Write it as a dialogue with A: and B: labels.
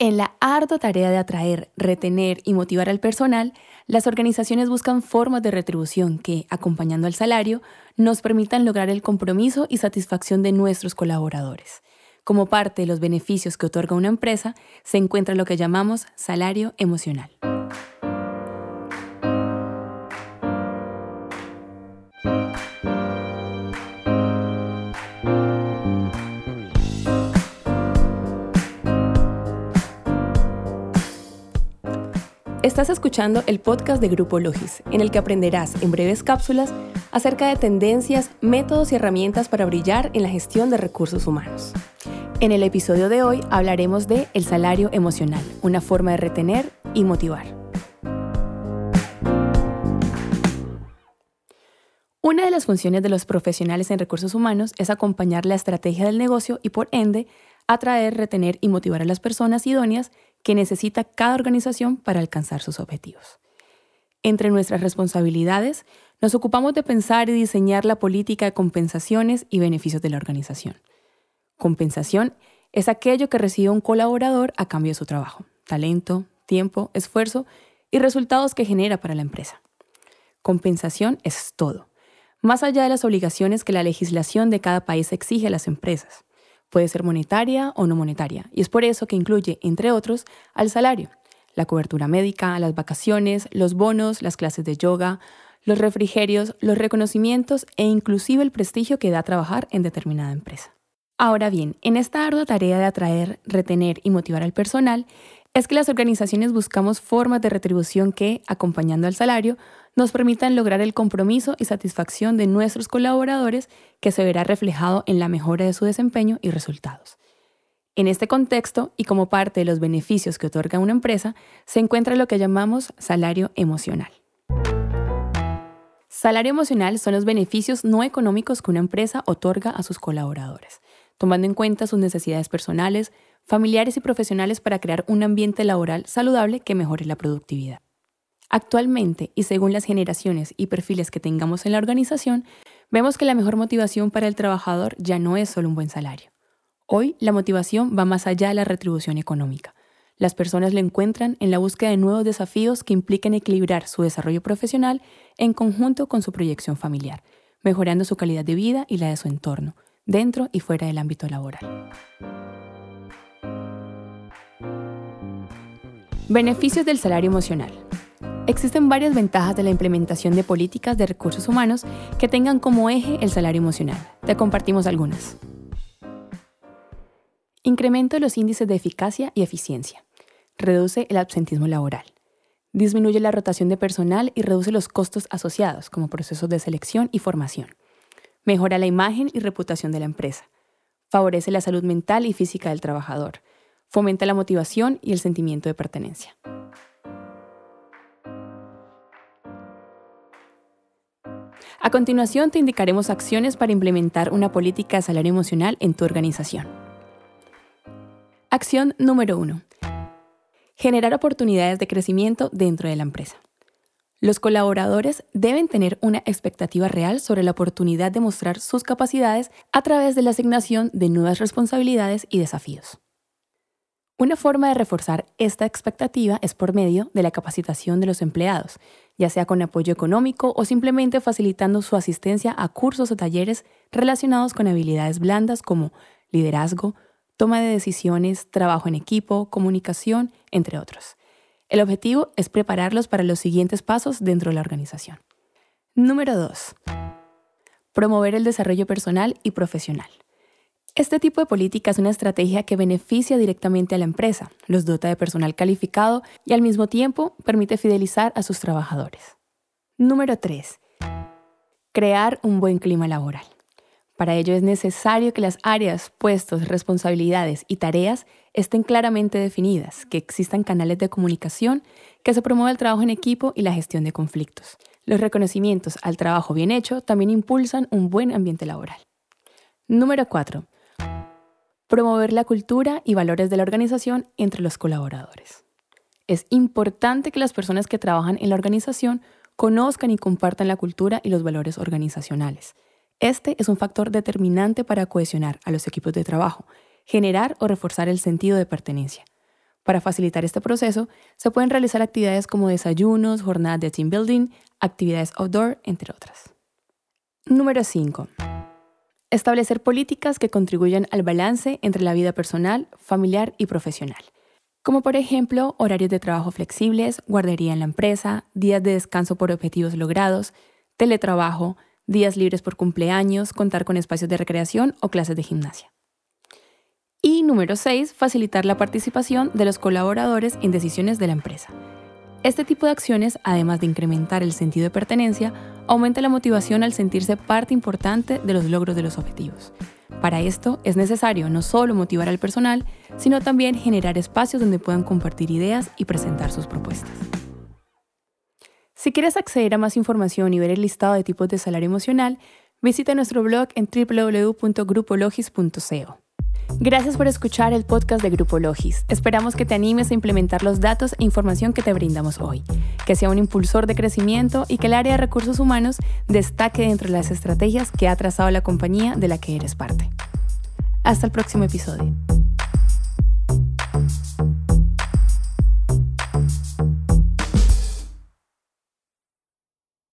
A: En la ardua tarea de atraer, retener y motivar al personal, las organizaciones buscan formas de retribución que, acompañando al salario, nos permitan lograr el compromiso y satisfacción de nuestros colaboradores. Como parte de los beneficios que otorga una empresa, se encuentra lo que llamamos salario emocional. Estás escuchando el podcast de Grupo Logis, en el que aprenderás en breves cápsulas acerca de tendencias, métodos y herramientas para brillar en la gestión de recursos humanos. En el episodio de hoy hablaremos de el salario emocional, una forma de retener y motivar. Una de las funciones de los profesionales en recursos humanos es acompañar la estrategia del negocio y por ende atraer, retener y motivar a las personas idóneas que necesita cada organización para alcanzar sus objetivos. Entre nuestras responsabilidades, nos ocupamos de pensar y diseñar la política de compensaciones y beneficios de la organización. Compensación es aquello que recibe un colaborador a cambio de su trabajo, talento, tiempo, esfuerzo y resultados que genera para la empresa. Compensación es todo, más allá de las obligaciones que la legislación de cada país exige a las empresas. Puede ser monetaria o no monetaria, y es por eso que incluye, entre otros, al salario, la cobertura médica, las vacaciones, los bonos, las clases de yoga, los refrigerios, los reconocimientos e inclusive el prestigio que da trabajar en determinada empresa. Ahora bien, en esta ardua tarea de atraer, retener y motivar al personal, es que las organizaciones buscamos formas de retribución que, acompañando al salario, nos permitan lograr el compromiso y satisfacción de nuestros colaboradores que se verá reflejado en la mejora de su desempeño y resultados. En este contexto, y como parte de los beneficios que otorga una empresa, se encuentra lo que llamamos salario emocional. Salario emocional son los beneficios no económicos que una empresa otorga a sus colaboradores, tomando en cuenta sus necesidades personales, familiares y profesionales para crear un ambiente laboral saludable que mejore la productividad. Actualmente, y según las generaciones y perfiles que tengamos en la organización, vemos que la mejor motivación para el trabajador ya no es solo un buen salario. Hoy la motivación va más allá de la retribución económica. Las personas lo encuentran en la búsqueda de nuevos desafíos que impliquen equilibrar su desarrollo profesional en conjunto con su proyección familiar, mejorando su calidad de vida y la de su entorno, dentro y fuera del ámbito laboral. Beneficios del salario emocional. Existen varias ventajas de la implementación de políticas de recursos humanos que tengan como eje el salario emocional. Te compartimos algunas. Incremento los índices de eficacia y eficiencia. Reduce el absentismo laboral. Disminuye la rotación de personal y reduce los costos asociados, como procesos de selección y formación. Mejora la imagen y reputación de la empresa. Favorece la salud mental y física del trabajador. Fomenta la motivación y el sentimiento de pertenencia. A continuación te indicaremos acciones para implementar una política de salario emocional en tu organización. Acción número 1. Generar oportunidades de crecimiento dentro de la empresa. Los colaboradores deben tener una expectativa real sobre la oportunidad de mostrar sus capacidades a través de la asignación de nuevas responsabilidades y desafíos. Una forma de reforzar esta expectativa es por medio de la capacitación de los empleados, ya sea con apoyo económico o simplemente facilitando su asistencia a cursos o talleres relacionados con habilidades blandas como liderazgo, toma de decisiones, trabajo en equipo, comunicación, entre otros. El objetivo es prepararlos para los siguientes pasos dentro de la organización. Número 2. Promover el desarrollo personal y profesional. Este tipo de política es una estrategia que beneficia directamente a la empresa, los dota de personal calificado y al mismo tiempo permite fidelizar a sus trabajadores. Número 3. Crear un buen clima laboral. Para ello es necesario que las áreas, puestos, responsabilidades y tareas estén claramente definidas, que existan canales de comunicación, que se promueva el trabajo en equipo y la gestión de conflictos. Los reconocimientos al trabajo bien hecho también impulsan un buen ambiente laboral. Número 4 promover la cultura y valores de la organización entre los colaboradores. Es importante que las personas que trabajan en la organización conozcan y compartan la cultura y los valores organizacionales. Este es un factor determinante para cohesionar a los equipos de trabajo, generar o reforzar el sentido de pertenencia. Para facilitar este proceso, se pueden realizar actividades como desayunos, jornadas de team building, actividades outdoor, entre otras. Número 5. Establecer políticas que contribuyan al balance entre la vida personal, familiar y profesional, como por ejemplo horarios de trabajo flexibles, guardería en la empresa, días de descanso por objetivos logrados, teletrabajo, días libres por cumpleaños, contar con espacios de recreación o clases de gimnasia. Y número 6, facilitar la participación de los colaboradores en decisiones de la empresa. Este tipo de acciones, además de incrementar el sentido de pertenencia, aumenta la motivación al sentirse parte importante de los logros de los objetivos. Para esto es necesario no solo motivar al personal, sino también generar espacios donde puedan compartir ideas y presentar sus propuestas. Si quieres acceder a más información y ver el listado de tipos de salario emocional, visita nuestro blog en www.grupologis.co. Gracias por escuchar el podcast de Grupo Logis. Esperamos que te animes a implementar los datos e información que te brindamos hoy, que sea un impulsor de crecimiento y que el área de recursos humanos destaque dentro de las estrategias que ha trazado la compañía de la que eres parte. Hasta el próximo episodio.